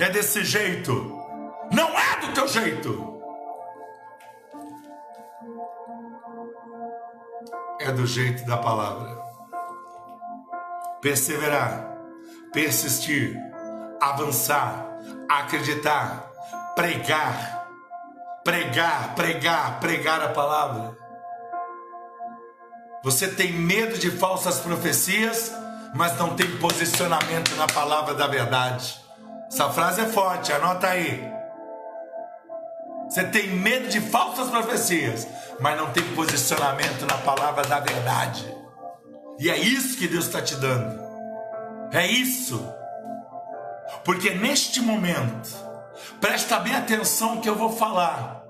Speaker 1: É desse jeito, não é do teu jeito. É do jeito da palavra. Perseverar, persistir, avançar, acreditar, pregar, pregar, pregar, pregar a palavra. Você tem medo de falsas profecias, mas não tem posicionamento na palavra da verdade. Essa frase é forte, anota aí. Você tem medo de falsas profecias, mas não tem posicionamento na palavra da verdade. E é isso que Deus está te dando. É isso. Porque neste momento, Presta bem atenção que eu vou falar.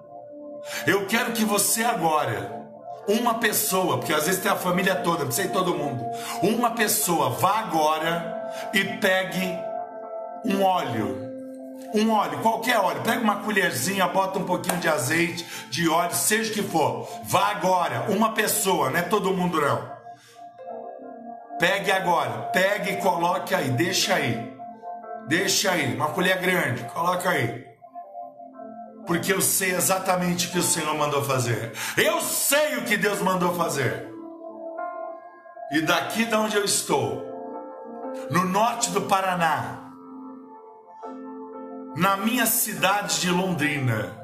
Speaker 1: Eu quero que você agora, uma pessoa, porque às vezes tem a família toda, não sei todo mundo, uma pessoa vá agora e pegue um óleo. Um óleo, qualquer óleo, pega uma colherzinha, bota um pouquinho de azeite, de óleo, seja o que for. Vá agora, uma pessoa, não é todo mundo não. Pegue agora, pegue e coloque aí, deixa aí. Deixa aí, uma colher grande, coloca aí. Porque eu sei exatamente o que o Senhor mandou fazer. Eu sei o que Deus mandou fazer. E daqui de onde eu estou, no norte do Paraná, na minha cidade de Londrina,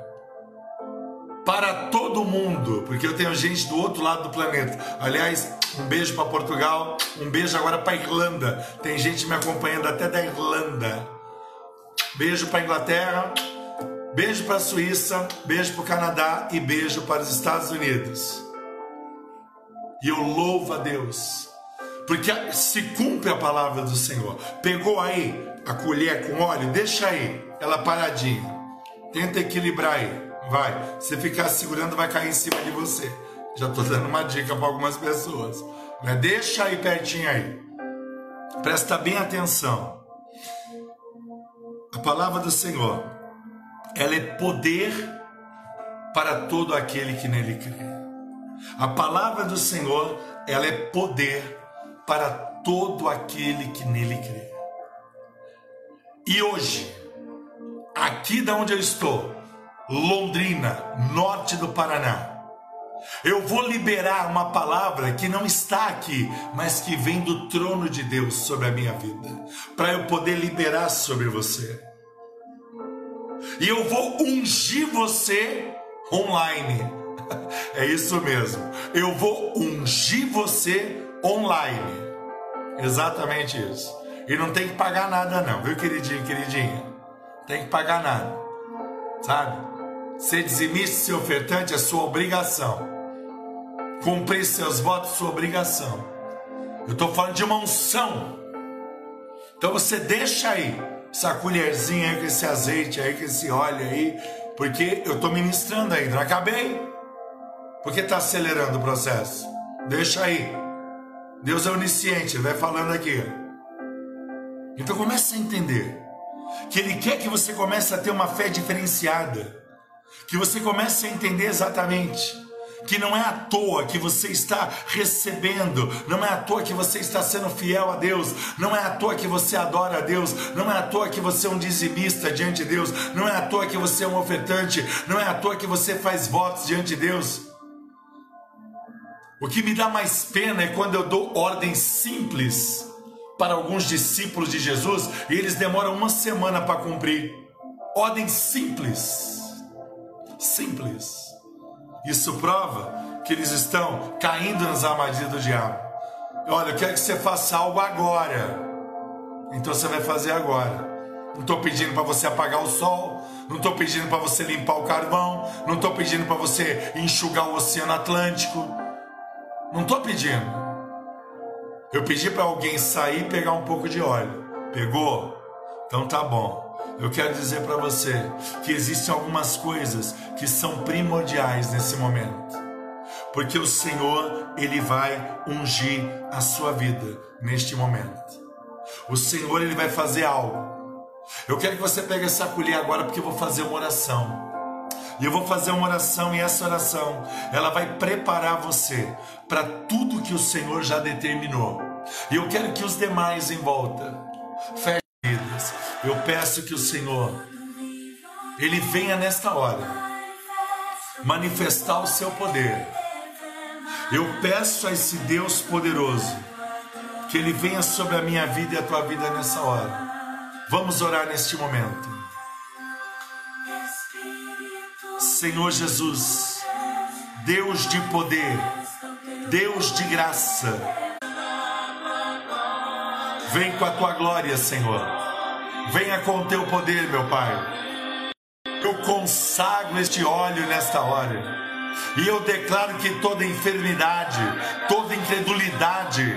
Speaker 1: para todo mundo, porque eu tenho gente do outro lado do planeta. Aliás, um beijo para Portugal, um beijo agora para Irlanda. Tem gente me acompanhando até da Irlanda. Beijo para Inglaterra, beijo para Suíça, beijo para o Canadá e beijo para os Estados Unidos. E eu louvo a Deus, porque se cumpre a palavra do Senhor. Pegou aí a colher com óleo, deixa aí, ela paradinha. Tenta equilibrar aí. Vai. Se ficar segurando, vai cair em cima de você. Já estou dando uma dica para algumas pessoas. Né? Deixa aí pertinho aí. Presta bem atenção. A palavra do Senhor, ela é poder para todo aquele que nele crê. A palavra do Senhor, ela é poder para todo aquele que nele crê. E hoje, aqui da onde eu estou, Londrina, norte do Paraná. Eu vou liberar uma palavra que não está aqui, mas que vem do trono de Deus sobre a minha vida, para eu poder liberar sobre você. E eu vou ungir você online. <laughs> É isso mesmo. Eu vou ungir você online. Exatamente isso. E não tem que pagar nada não, viu, queridinho, queridinha? tem que pagar nada, sabe? Ser dizimista ser ofertante é sua obrigação. Cumprir seus votos é sua obrigação. Eu estou falando de uma unção. Então você deixa aí essa colherzinha aí com esse azeite aí, com esse óleo aí, porque eu estou ministrando ainda. Não acabei. Porque está acelerando o processo. Deixa aí. Deus é onisciente, ele vai falando aqui. Então comece a entender que ele quer que você comece a ter uma fé diferenciada, que você comece a entender exatamente que não é à toa que você está recebendo, não é à toa que você está sendo fiel a Deus, não é à toa que você adora a Deus, não é à toa que você é um dizimista diante de Deus, não é à toa que você é um ofertante, não é à toa que você faz votos diante de Deus. O que me dá mais pena é quando eu dou ordens simples para alguns discípulos de Jesus e eles demoram uma semana para cumprir. Ordens simples. Simples. Isso prova que eles estão caindo nas armadilhas do diabo. Olha, eu quero que você faça algo agora. Então você vai fazer agora. Não estou pedindo para você apagar o sol, não estou pedindo para você limpar o carvão, não estou pedindo para você enxugar o Oceano Atlântico. Não estou pedindo. Eu pedi para alguém sair e pegar um pouco de óleo. Pegou? Então tá bom. Eu quero dizer para você que existem algumas coisas que são primordiais nesse momento. Porque o Senhor, ele vai ungir a sua vida neste momento. O Senhor, ele vai fazer algo. Eu quero que você pegue essa colher agora porque eu vou fazer uma oração. E eu vou fazer uma oração e essa oração, ela vai preparar você para tudo que o Senhor já determinou. E eu quero que os demais em volta fechem vidas. Eu peço que o Senhor ele venha nesta hora manifestar o seu poder. Eu peço a esse Deus poderoso que ele venha sobre a minha vida e a tua vida nessa hora. Vamos orar neste momento. Senhor Jesus, Deus de poder, Deus de graça, vem com a tua glória, Senhor. Venha com o teu poder, meu Pai. Eu consagro este óleo nesta hora. E eu declaro que toda enfermidade, toda incredulidade,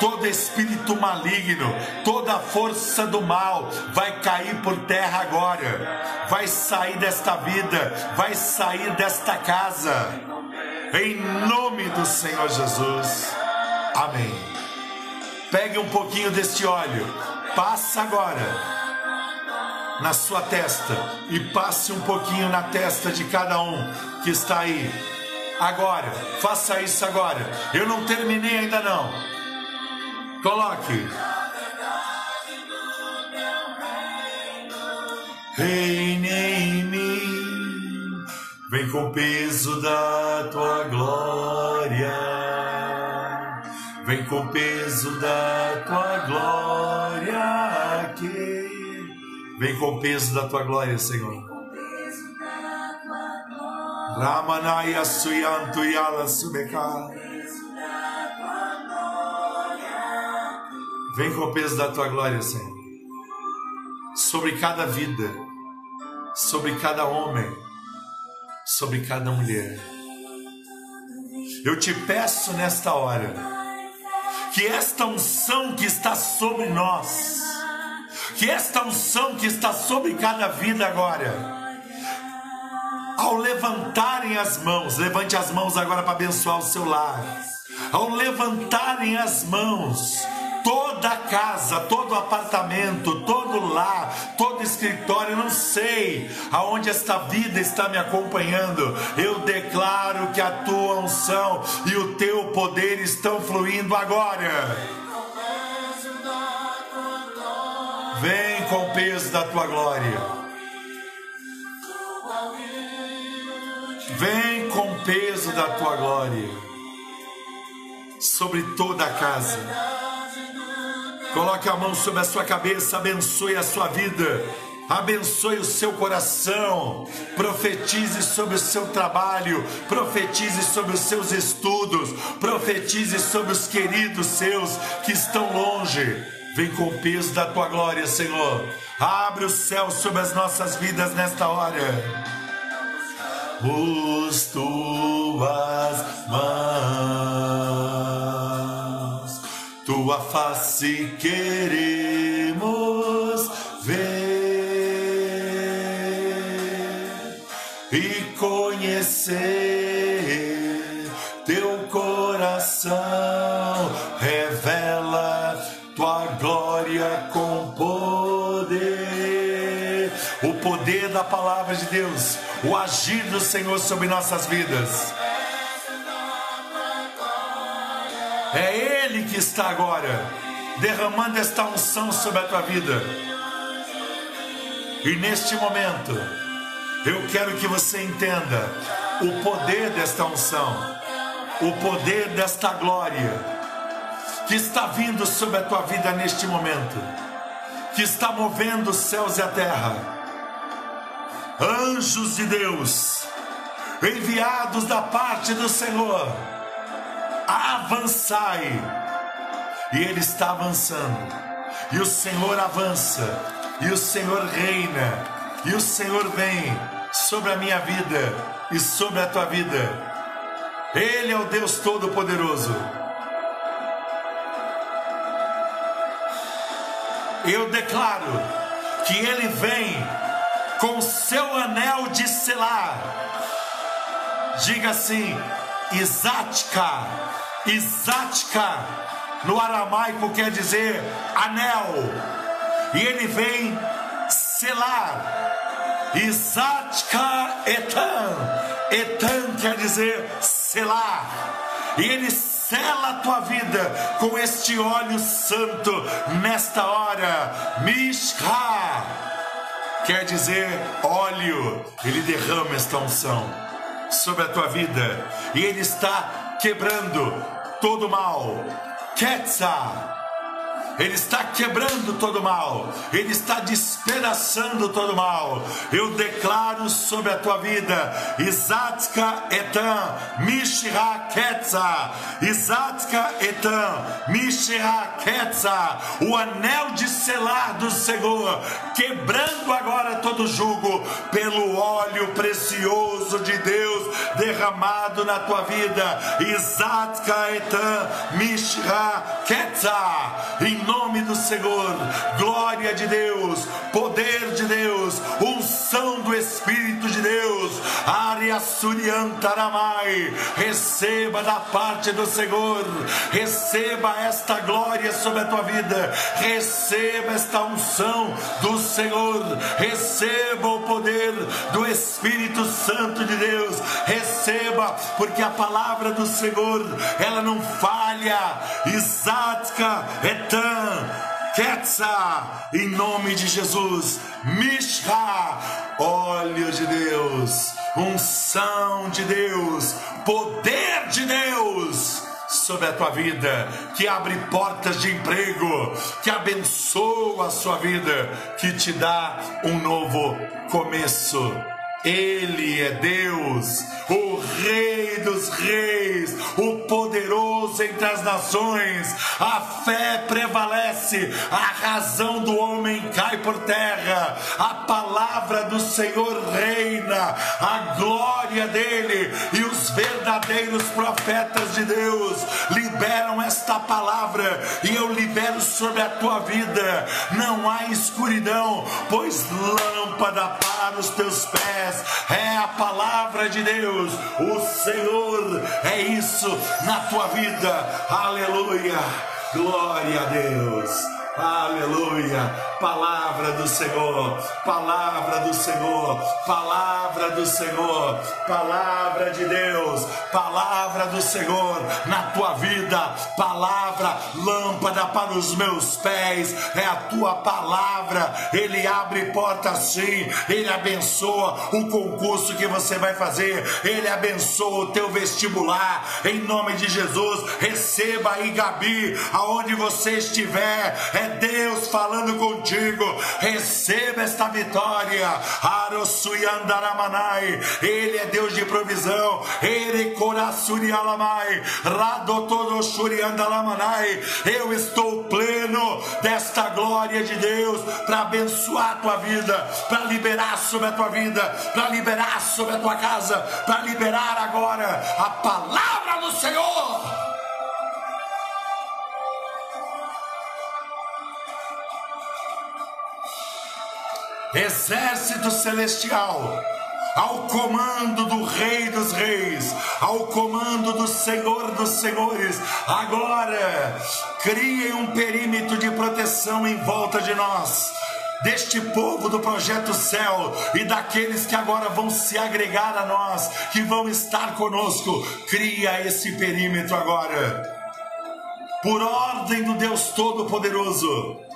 Speaker 1: todo espírito maligno, toda força do mal vai cair por terra agora, vai sair desta vida, vai sair desta casa, em nome do Senhor Jesus. Amém. Pegue um pouquinho deste óleo, passa agora na sua testa e passe um pouquinho na testa de cada um que está aí. Agora, faça isso agora. Eu não terminei ainda não. Coloque. Reine em mim, vem com o peso da tua glória. Vem com o peso da tua glória aqui. Vem com o peso da tua glória, Senhor. Ramanaya Suyantu Yala Subeka. Vem com o peso da tua glória, Senhor. Sobre cada vida, sobre cada homem, sobre cada mulher. Eu te peço nesta hora que esta unção que está sobre nós, que esta unção que está sobre cada vida agora, ao levantarem as mãos, levante as mãos agora para abençoar o seu lar. Ao levantarem as mãos, toda casa, todo apartamento, todo lar, todo escritório, não sei aonde esta vida está me acompanhando. Eu declaro que a tua unção e o teu poder estão fluindo agora. Vem com o peso da tua glória. Vem com o peso da tua glória sobre toda a casa. Coloque a mão sobre a sua cabeça, abençoe a sua vida, abençoe o seu coração, profetize sobre o seu trabalho, profetize sobre os seus estudos, profetize sobre os queridos seus que estão longe Vem com o peso da tua glória, Senhor. Abre o céu sobre as nossas vidas nesta hora. Os tuas mãos, tua face queremos ver e conhecer teu coração. Revela tua glória com poder, o poder da palavra de Deus, o agir do Senhor sobre nossas vidas. É Ele que está agora derramando esta unção sobre a tua vida. E neste momento, eu quero que você entenda o poder desta unção, o poder desta glória que está vindo sobre a tua vida neste momento, que está movendo os céus e a terra. Anjos de Deus, enviados da parte do Senhor, avançai. E Ele está avançando, e o Senhor avança, e o Senhor reina, e o Senhor vem sobre a minha vida e sobre a tua vida. Ele é o Deus Todo-Poderoso. Eu declaro que Ele vem com seu anel de selar. Diga assim: Isática, Isática, no aramaico quer dizer anel. E ele vem selar. Isática etan. Etan quer dizer selar. E ele sela a tua vida com este óleo santo nesta hora. Mishra quer dizer óleo. Ele derrama esta unção sobre a tua vida e ele está quebrando todo mal. Ketsa ele está quebrando todo mal, Ele está despedaçando todo mal. Eu declaro sobre a tua vida, Isatka etan, Mishra ketza, Isatka etan, Mishra ketza, o anel de selar do Senhor, quebrando agora todo jugo, pelo óleo precioso de Deus derramado na tua vida, Isatka etan, Mishra ketza, em nome do Senhor, glória de Deus, poder de Deus, unção do Espírito de Deus, Aria Suriantaramai, receba da parte do Senhor, receba esta glória sobre a tua vida, receba esta unção do Senhor, receba o poder do Espírito Santo de Deus, receba, porque a palavra do Senhor, ela não falha, Isatka etan Ketsa, em nome de Jesus, Mishra, óleo de Deus, unção de Deus, poder de Deus sobre a tua vida, que abre portas de emprego, que abençoa a sua vida, que te dá um novo começo. Ele é Deus, o Rei dos Reis, o poderoso entre as nações. A fé prevalece, a razão do homem cai por terra, a palavra do Senhor reina, a glória dele e os verdadeiros profetas de Deus liberam esta palavra e eu libero sobre a tua vida. Não há escuridão, pois lâmpada para os teus pés é a palavra de Deus, o Senhor é isso na tua vida, aleluia, glória a Deus. Aleluia! Palavra do Senhor, palavra do Senhor, palavra do Senhor, palavra de Deus, palavra do Senhor na tua vida, palavra, lâmpada para os meus pés, é a tua palavra. Ele abre porta sim, ele abençoa o concurso que você vai fazer, ele abençoa o teu vestibular, em nome de Jesus. Receba aí, Gabi, aonde você estiver, é Deus falando contigo contigo. Receba esta vitória. Arosuyandaramanai. Ele é Deus de provisão. Ele corasurialamai. Radotoroshuriandalamanai. Eu estou pleno desta glória de Deus para abençoar a tua vida, para liberar sobre a tua vida, para liberar sobre a tua casa, para liberar agora a palavra do Senhor. Exército celestial, ao comando do Rei dos Reis, ao comando do Senhor dos Senhores, agora criem um perímetro de proteção em volta de nós. Deste povo do projeto Céu e daqueles que agora vão se agregar a nós, que vão estar conosco, cria esse perímetro agora, por ordem do Deus Todo-Poderoso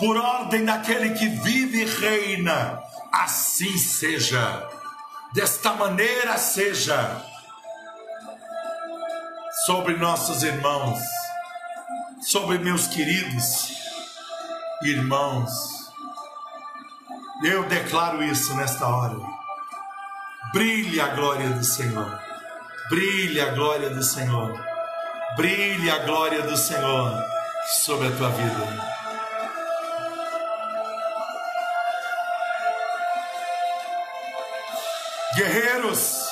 Speaker 1: por ordem daquele que vive e reina, assim seja, desta maneira seja, sobre nossos irmãos, sobre meus queridos irmãos. Eu declaro isso nesta hora. Brilhe a glória do Senhor. Brilhe a glória do Senhor. Brilhe a glória do Senhor sobre a tua vida. Guerreiros,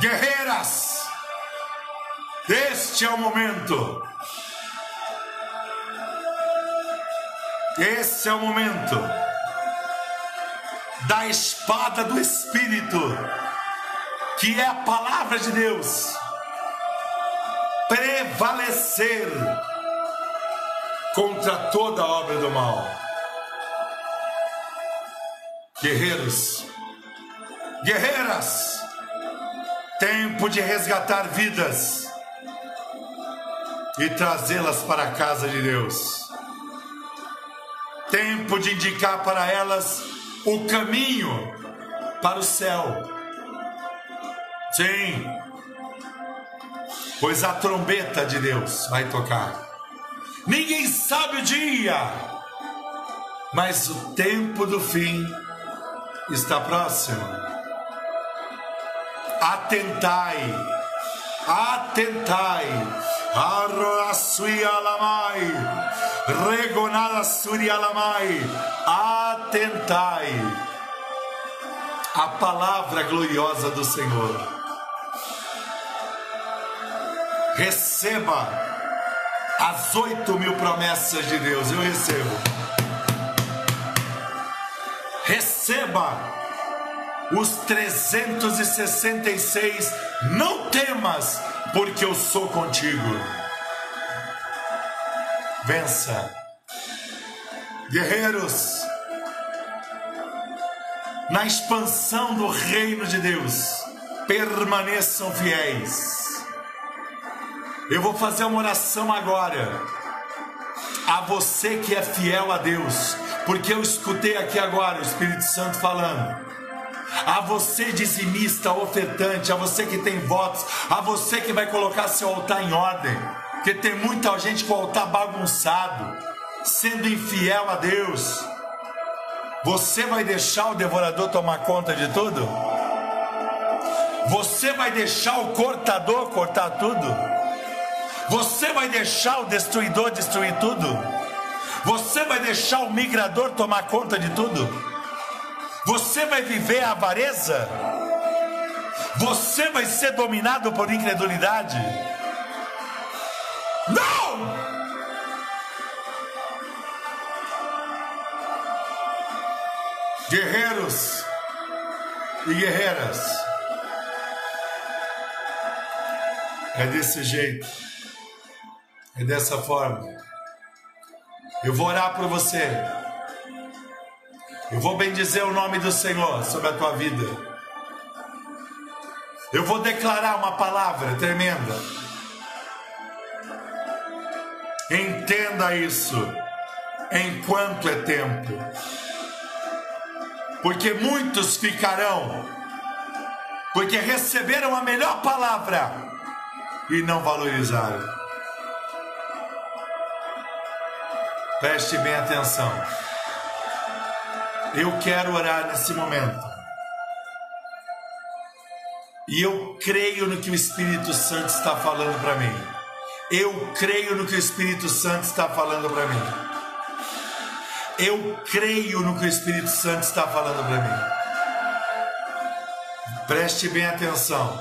Speaker 1: guerreiras, este é o momento. Esse é o momento da espada do Espírito, que é a palavra de Deus, prevalecer contra toda obra do mal. Guerreiros, guerreiras, tempo de resgatar vidas e trazê-las para a casa de Deus. Tempo de indicar para elas o caminho para o céu. Sim, pois a trombeta de Deus vai tocar. Ninguém sabe o dia, mas o tempo do fim está próximo atentai, atentai, arroasuialamai, regonada surialamai, atentai, a palavra gloriosa do Senhor. Receba as oito mil promessas de Deus, eu recebo. Receba os 366, não temas, porque eu sou contigo. Vença, guerreiros, na expansão do reino de Deus, permaneçam fiéis. Eu vou fazer uma oração agora. A você que é fiel a Deus, porque eu escutei aqui agora o Espírito Santo falando a você dizimista, ofertante, a você que tem votos, a você que vai colocar seu altar em ordem, porque tem muita gente com o altar bagunçado, sendo infiel a Deus. Você vai deixar o devorador tomar conta de tudo? Você vai deixar o cortador cortar tudo? Você vai deixar o destruidor destruir tudo? Você vai deixar o migrador tomar conta de tudo? Você vai viver a avareza? Você vai ser dominado por incredulidade? Não! Guerreiros e guerreiras, é desse jeito, é dessa forma. Eu vou orar por você. Eu vou bendizer o nome do Senhor sobre a tua vida. Eu vou declarar uma palavra tremenda. Entenda isso enquanto é tempo. Porque muitos ficarão, porque receberam a melhor palavra e não valorizaram. Preste bem atenção. Eu quero orar nesse momento. E eu creio no que o Espírito Santo está falando para mim. Eu creio no que o Espírito Santo está falando para mim. Eu creio no que o Espírito Santo está falando para mim. Preste bem atenção.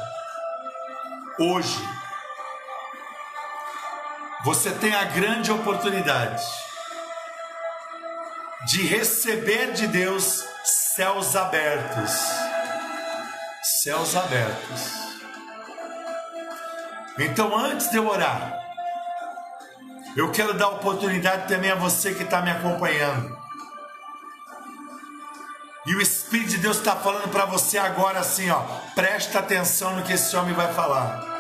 Speaker 1: Hoje, você tem a grande oportunidade de receber de Deus céus abertos céus abertos. Então, antes de eu orar, eu quero dar oportunidade também a você que está me acompanhando. E o Espírito de Deus está falando para você agora assim, ó, presta atenção no que esse homem vai falar.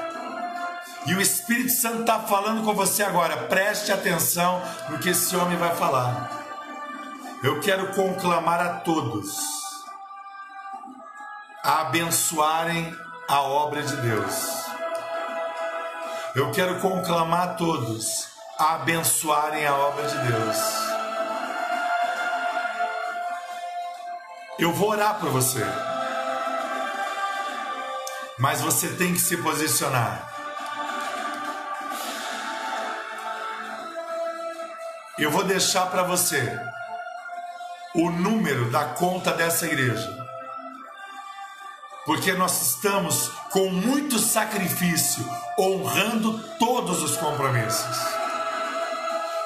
Speaker 1: E o Espírito Santo está falando com você agora, preste atenção no que esse homem vai falar. Eu quero conclamar a todos a abençoarem a obra de Deus. Eu quero conclamar a todos a abençoarem a obra de Deus. Eu vou orar por você. Mas você tem que se posicionar. Eu vou deixar para você o número da conta dessa igreja porque nós estamos com muito sacrifício honrando todos os compromissos.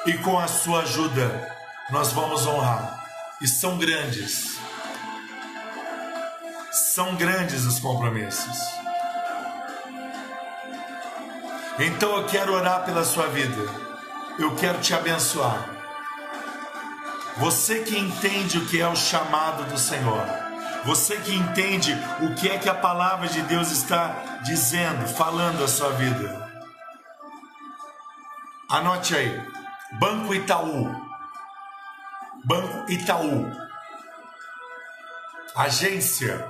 Speaker 1: E com a sua ajuda, nós vamos honrar. E são grandes. São grandes os compromissos. Então eu quero orar pela sua vida. Eu quero te abençoar. Você que entende o que é o chamado do Senhor você que entende o que é que a palavra de Deus está dizendo, falando a sua vida. Anote aí. Banco Itaú. Banco Itaú. Agência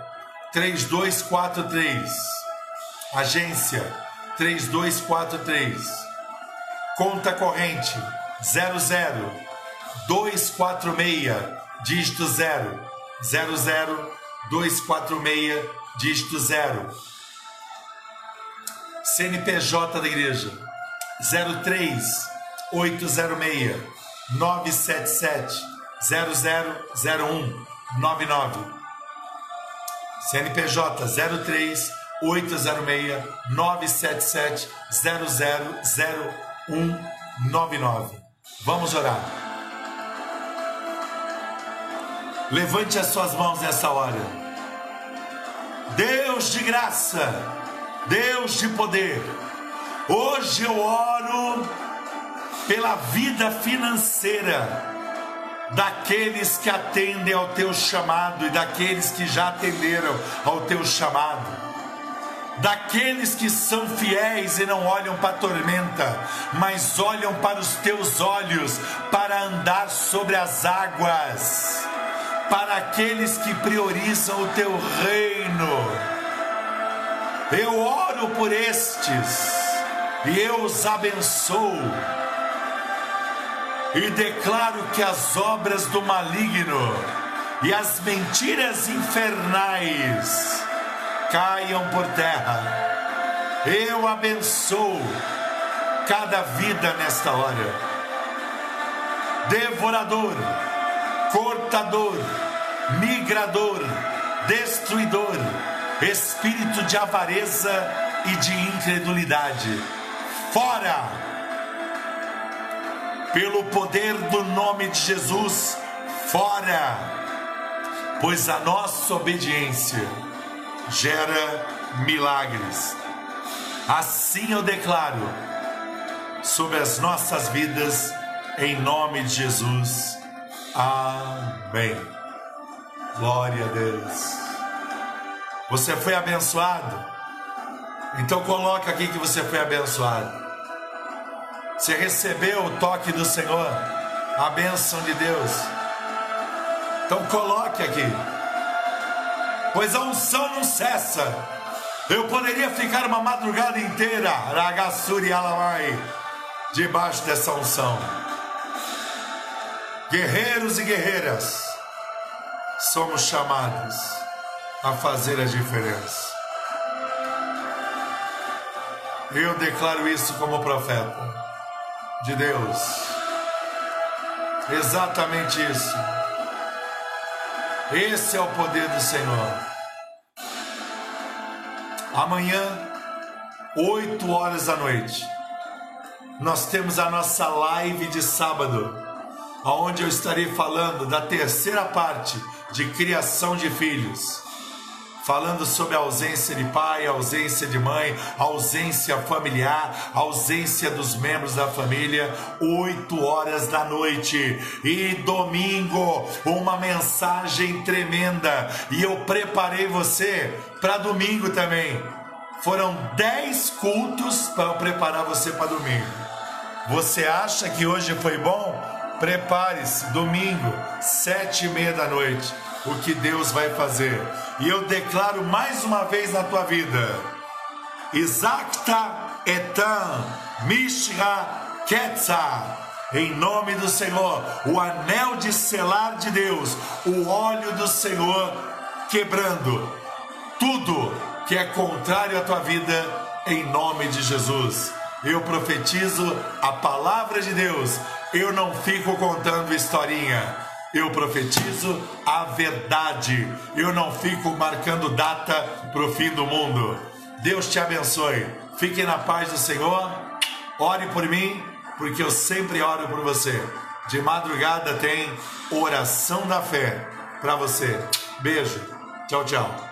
Speaker 1: 3243. Agência 3243. Conta corrente 00 246 dígito 0 00 246, dígito 0. CNPJ da igreja 03 806 977 0001 99. CNPJ 03 806 977 0001 99. Vamos orar. Levante as suas mãos nessa hora. Deus de graça, Deus de poder, hoje eu oro pela vida financeira daqueles que atendem ao teu chamado e daqueles que já atenderam ao teu chamado, daqueles que são fiéis e não olham para a tormenta, mas olham para os teus olhos para andar sobre as águas para aqueles que priorizam o teu reino. Eu oro por estes e eu os abençoo. E declaro que as obras do maligno e as mentiras infernais caiam por terra. Eu abençoo cada vida nesta hora. Devorador, cortador, migrador, destruidor, espírito de avareza e de incredulidade. Fora! Pelo poder do nome de Jesus, fora! Pois a nossa obediência gera milagres. Assim eu declaro sobre as nossas vidas, em nome de Jesus. Amém. Glória a Deus. Você foi abençoado? Então coloca aqui que você foi abençoado. Você recebeu o toque do Senhor, a bênção de Deus. Então coloque aqui. Pois a unção não cessa. Eu poderia ficar uma madrugada inteira, Ragassuri Alamai, debaixo dessa unção. Guerreiros e guerreiras, somos chamados a fazer a diferença. Eu declaro isso como profeta de Deus. Exatamente isso. Esse é o poder do Senhor. Amanhã, 8 horas da noite, nós temos a nossa live de sábado, onde eu estarei falando da terceira parte de criação de filhos falando sobre a ausência de pai, a ausência de mãe, a ausência familiar, a ausência dos membros da família, 8 horas da noite. E domingo, uma mensagem tremenda. E eu preparei você para domingo também. Foram 10 cultos para preparar você para domingo. Você acha que hoje foi bom? Prepare-se, domingo, sete e meia da noite o que Deus vai fazer. E eu declaro mais uma vez na tua vida: Isacta etan mishra ketza. Em nome do Senhor, o anel de selar de Deus, o óleo do Senhor quebrando tudo que é contrário à tua vida, em nome de Jesus. Eu profetizo a palavra de Deus, eu não fico contando historinha eu profetizo a verdade. Eu não fico marcando data para o fim do mundo. Deus te abençoe. Fique na paz do Senhor. Ore por mim, porque eu sempre oro por você. De madrugada tem oração da fé para você. Beijo. Tchau, tchau.